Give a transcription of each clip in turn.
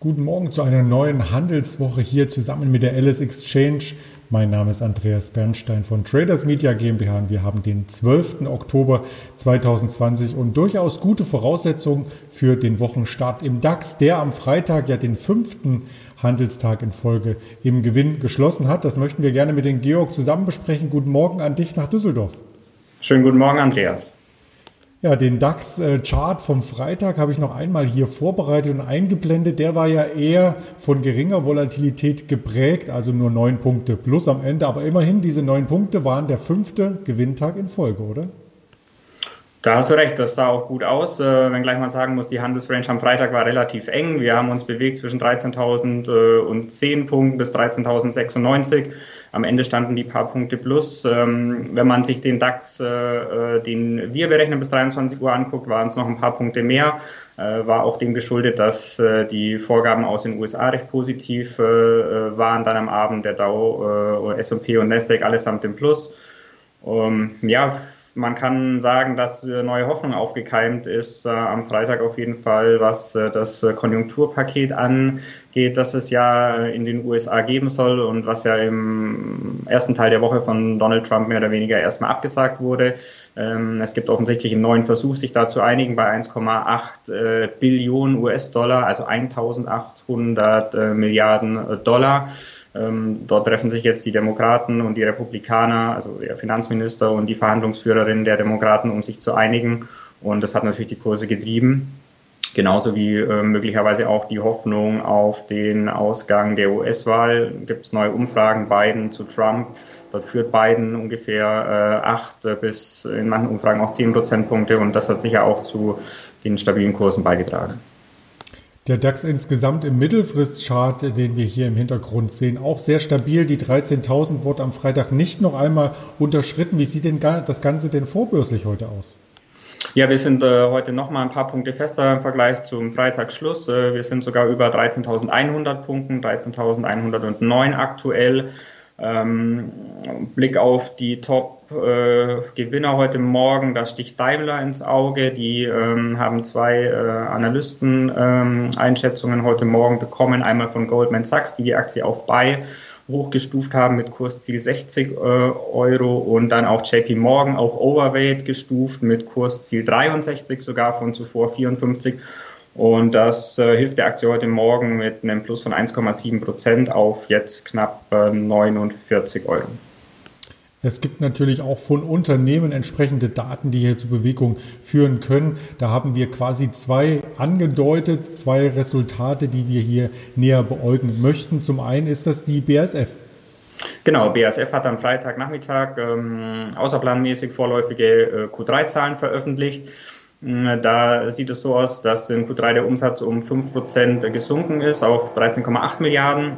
Guten Morgen zu einer neuen Handelswoche hier zusammen mit der Alice Exchange. Mein Name ist Andreas Bernstein von Traders Media GmbH und wir haben den 12. Oktober 2020 und durchaus gute Voraussetzungen für den Wochenstart im DAX, der am Freitag ja den fünften Handelstag in Folge im Gewinn geschlossen hat. Das möchten wir gerne mit den Georg zusammen besprechen. Guten Morgen an dich nach Düsseldorf. Schönen guten Morgen, Andreas. Ja, den DAX-Chart vom Freitag habe ich noch einmal hier vorbereitet und eingeblendet. Der war ja eher von geringer Volatilität geprägt, also nur neun Punkte plus am Ende. Aber immerhin, diese neun Punkte waren der fünfte Gewinntag in Folge, oder? Da hast du recht, das sah auch gut aus. Äh, wenn gleich mal sagen muss, die Handelsrange am Freitag war relativ eng. Wir haben uns bewegt zwischen 13.010 Punkten bis 13.096. Am Ende standen die paar Punkte plus. Ähm, wenn man sich den DAX, äh, äh, den wir berechnen, bis 23 Uhr anguckt, waren es noch ein paar Punkte mehr. Äh, war auch dem geschuldet, dass die Vorgaben aus den USA recht positiv waren. Dann am Abend der Dow, S&P und Nasdaq allesamt im Plus. Ähm, ja, man kann sagen, dass neue Hoffnung aufgekeimt ist äh, am Freitag auf jeden Fall, was äh, das Konjunkturpaket angeht, das es ja in den USA geben soll und was ja im ersten Teil der Woche von Donald Trump mehr oder weniger erstmal abgesagt wurde. Ähm, es gibt offensichtlich einen neuen Versuch, sich da zu einigen bei 1,8 äh, Billionen US-Dollar, also 1800 äh, Milliarden äh, Dollar. Ähm, dort treffen sich jetzt die Demokraten und die Republikaner, also der Finanzminister und die Verhandlungsführerin der Demokraten, um sich zu einigen. Und das hat natürlich die Kurse getrieben. Genauso wie äh, möglicherweise auch die Hoffnung auf den Ausgang der US-Wahl. Gibt es neue Umfragen, Biden zu Trump. Dort führt Biden ungefähr äh, acht bis in manchen Umfragen auch zehn Prozentpunkte und das hat sicher auch zu den stabilen Kursen beigetragen. Der DAX insgesamt im Mittelfristchart, den wir hier im Hintergrund sehen, auch sehr stabil. Die 13.000 wurde am Freitag nicht noch einmal unterschritten. Wie sieht denn das Ganze denn vorbörslich heute aus? Ja, wir sind äh, heute noch mal ein paar Punkte fester im Vergleich zum Freitagsschluss. Äh, wir sind sogar über 13.100 Punkten, 13.109 aktuell. Ähm, Blick auf die Top-Gewinner äh, heute Morgen, da sticht Daimler ins Auge. Die ähm, haben zwei äh, Analysten-Einschätzungen ähm, heute Morgen bekommen. Einmal von Goldman Sachs, die die Aktie auf Buy hochgestuft haben mit Kursziel 60 äh, Euro und dann auch JP Morgan auf Overweight gestuft mit Kursziel 63 sogar von zuvor 54 und das äh, hilft der Aktie heute Morgen mit einem Plus von 1,7 Prozent auf jetzt knapp äh, 49 Euro. Es gibt natürlich auch von Unternehmen entsprechende Daten, die hier zur Bewegung führen können. Da haben wir quasi zwei angedeutet, zwei Resultate, die wir hier näher beäugen möchten. Zum einen ist das die BASF. Genau, BASF hat am Freitagnachmittag ähm, außerplanmäßig vorläufige äh, Q3-Zahlen veröffentlicht. Da sieht es so aus, dass in Q3 der Umsatz um 5% gesunken ist auf 13,8 Milliarden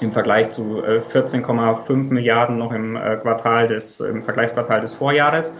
im Vergleich zu 14,5 äh, Milliarden noch im äh, Quartal des, im Vergleichsquartal des Vorjahres.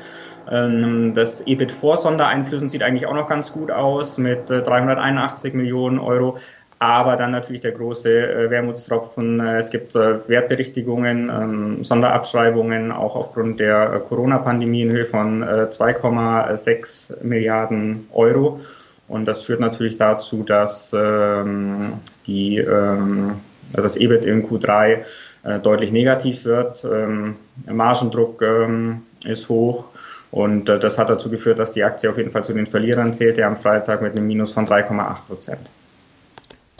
Ähm, das EBIT vor Sondereinflüssen sieht eigentlich auch noch ganz gut aus mit 381 äh, Millionen Euro. Aber dann natürlich der große äh, Wermutstropfen. Äh, es gibt äh, Wertberichtigungen, ähm, Sonderabschreibungen, auch aufgrund der Corona-Pandemie in Höhe von äh, 2,6 Milliarden Euro. Und das führt natürlich dazu, dass ähm, die, ähm, das EBIT in Q3 äh, deutlich negativ wird. Ähm, Margendruck ähm, ist hoch. Und das hat dazu geführt, dass die Aktie auf jeden Fall zu den Verlierern zählte am Freitag mit einem Minus von 3,8 Prozent.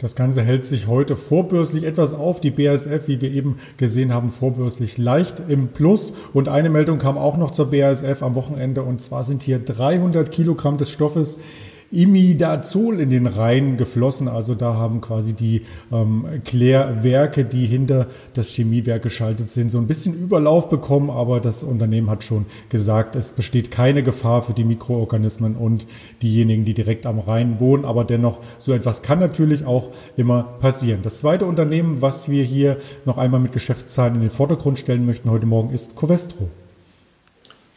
Das Ganze hält sich heute vorbörslich etwas auf. Die BASF, wie wir eben gesehen haben, vorbörslich leicht im Plus. Und eine Meldung kam auch noch zur BASF am Wochenende. Und zwar sind hier 300 Kilogramm des Stoffes Imidazol in den Rhein geflossen. Also da haben quasi die ähm, Klärwerke, die hinter das Chemiewerk geschaltet sind, so ein bisschen Überlauf bekommen. Aber das Unternehmen hat schon gesagt, es besteht keine Gefahr für die Mikroorganismen und diejenigen, die direkt am Rhein wohnen. Aber dennoch, so etwas kann natürlich auch immer passieren. Das zweite Unternehmen, was wir hier noch einmal mit Geschäftszahlen in den Vordergrund stellen möchten heute Morgen, ist Covestro.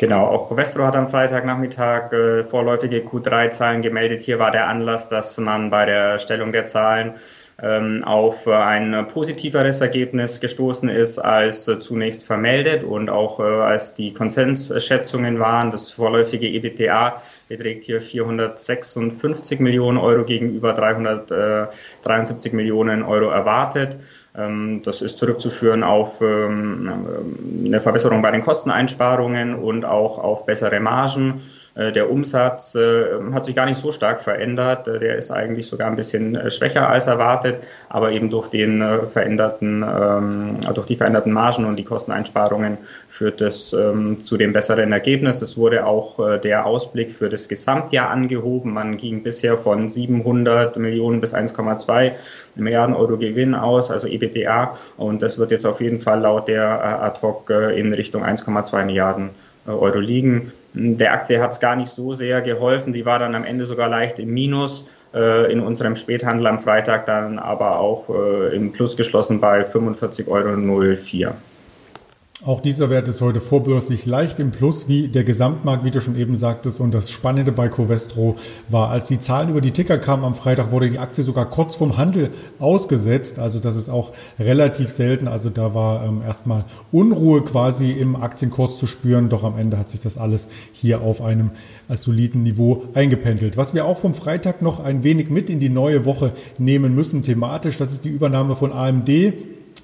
Genau, auch Covestro hat am Freitagnachmittag äh, vorläufige Q3-Zahlen gemeldet. Hier war der Anlass, dass man bei der Stellung der Zahlen auf ein positiveres Ergebnis gestoßen ist als zunächst vermeldet und auch als die Konsensschätzungen waren. Das vorläufige EBTA beträgt hier 456 Millionen Euro gegenüber 373 Millionen Euro erwartet. Ähm, das ist zurückzuführen auf ähm, eine Verbesserung bei den Kosteneinsparungen und auch auf bessere Margen. Äh, der Umsatz äh, hat sich gar nicht so stark verändert. Äh, der ist eigentlich sogar ein bisschen schwächer als erwartet, aber eben durch den veränderten, ähm, durch die veränderten Margen und die Kosteneinsparungen führt es zu dem besseren Ergebnis. Es wurde auch der Ausblick für das Gesamtjahr angehoben. Man ging bisher von 700 Millionen bis 1,2 Milliarden Euro Gewinn aus, also EBTA. Und das wird jetzt auf jeden Fall laut der ad hoc in Richtung 1,2 Milliarden Euro liegen. Der Aktie hat es gar nicht so sehr geholfen. Die war dann am Ende sogar leicht im Minus. Äh, in unserem Späthandel am Freitag dann aber auch äh, im Plus geschlossen bei 45,04 Euro. Auch dieser Wert ist heute vorbörslich leicht im Plus, wie der Gesamtmarkt, wie du schon eben sagtest. Und das Spannende bei Covestro war, als die Zahlen über die Ticker kamen am Freitag, wurde die Aktie sogar kurz vom Handel ausgesetzt. Also das ist auch relativ selten. Also da war ähm, erstmal Unruhe quasi im Aktienkurs zu spüren. Doch am Ende hat sich das alles hier auf einem äh, soliden Niveau eingependelt. Was wir auch vom Freitag noch ein wenig mit in die neue Woche nehmen müssen thematisch, das ist die Übernahme von AMD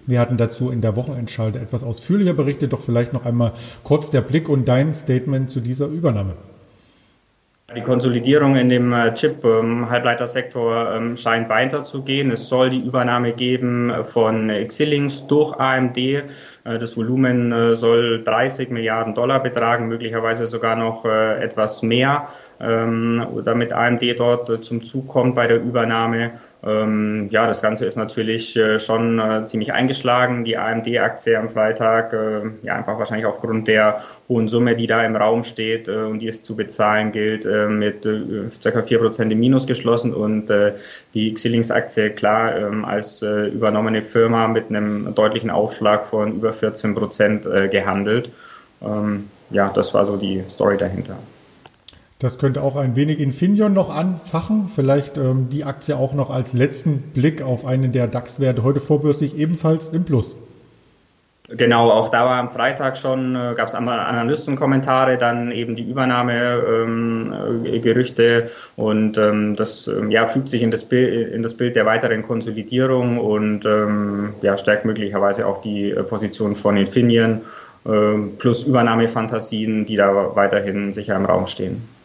wir hatten dazu in der Wochenendschalte etwas ausführlicher berichtet, doch vielleicht noch einmal kurz der Blick und dein Statement zu dieser Übernahme. Die Konsolidierung in dem äh, Chip-Halbleitersektor ähm, scheint weiterzugehen. Es soll die Übernahme geben von Xilinx durch AMD. Äh, das Volumen äh, soll 30 Milliarden Dollar betragen, möglicherweise sogar noch etwas mehr ähm, damit AMD dort äh, zum Zug kommt bei der Übernahme. Ähm, ja, das Ganze ist natürlich äh, schon äh, ziemlich eingeschlagen. Die AMD-Aktie am Freitag, ja, einfach wahrscheinlich aufgrund der hohen Summe, die da im Raum steht und die es zu bezahlen gilt, mit äh, ca. 4% im Minus geschlossen und die Xilinx-Aktie klar äh, als übernommene Firma mit einem deutlichen Aufschlag von über 14% äh, gehandelt. Ähm, ja, das war so die Story dahinter. Das könnte auch ein wenig Infineon noch anfachen. Vielleicht ähm, die Aktie auch noch als letzten Blick auf einen der DAX-Werte heute vorbörslich ebenfalls im Plus. Genau, auch da war am Freitag schon, äh, gab es Analystenkommentare, dann eben die Übernahmegerüchte ähm, und ähm, das ähm, ja, fügt sich in das, Bild, in das Bild der weiteren Konsolidierung und ähm, ja, stärkt möglicherweise auch die äh, Position von Infineon äh, plus Übernahmefantasien, die da weiterhin sicher im Raum stehen.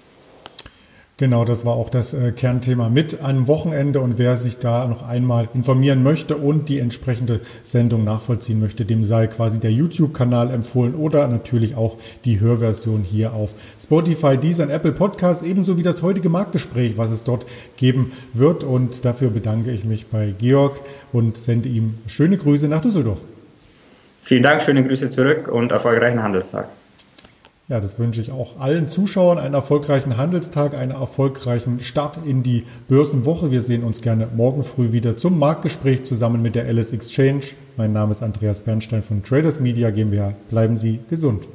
Genau, das war auch das äh, Kernthema mit am Wochenende. Und wer sich da noch einmal informieren möchte und die entsprechende Sendung nachvollziehen möchte, dem sei quasi der YouTube-Kanal empfohlen oder natürlich auch die Hörversion hier auf Spotify, Deezer und Apple Podcast, ebenso wie das heutige Marktgespräch, was es dort geben wird. Und dafür bedanke ich mich bei Georg und sende ihm schöne Grüße nach Düsseldorf. Vielen Dank, schöne Grüße zurück und erfolgreichen Handelstag. Ja, das wünsche ich auch allen Zuschauern einen erfolgreichen Handelstag, einen erfolgreichen Start in die Börsenwoche. Wir sehen uns gerne morgen früh wieder zum Marktgespräch zusammen mit der Alice Exchange. Mein Name ist Andreas Bernstein von Traders Media GmbH. Bleiben Sie gesund.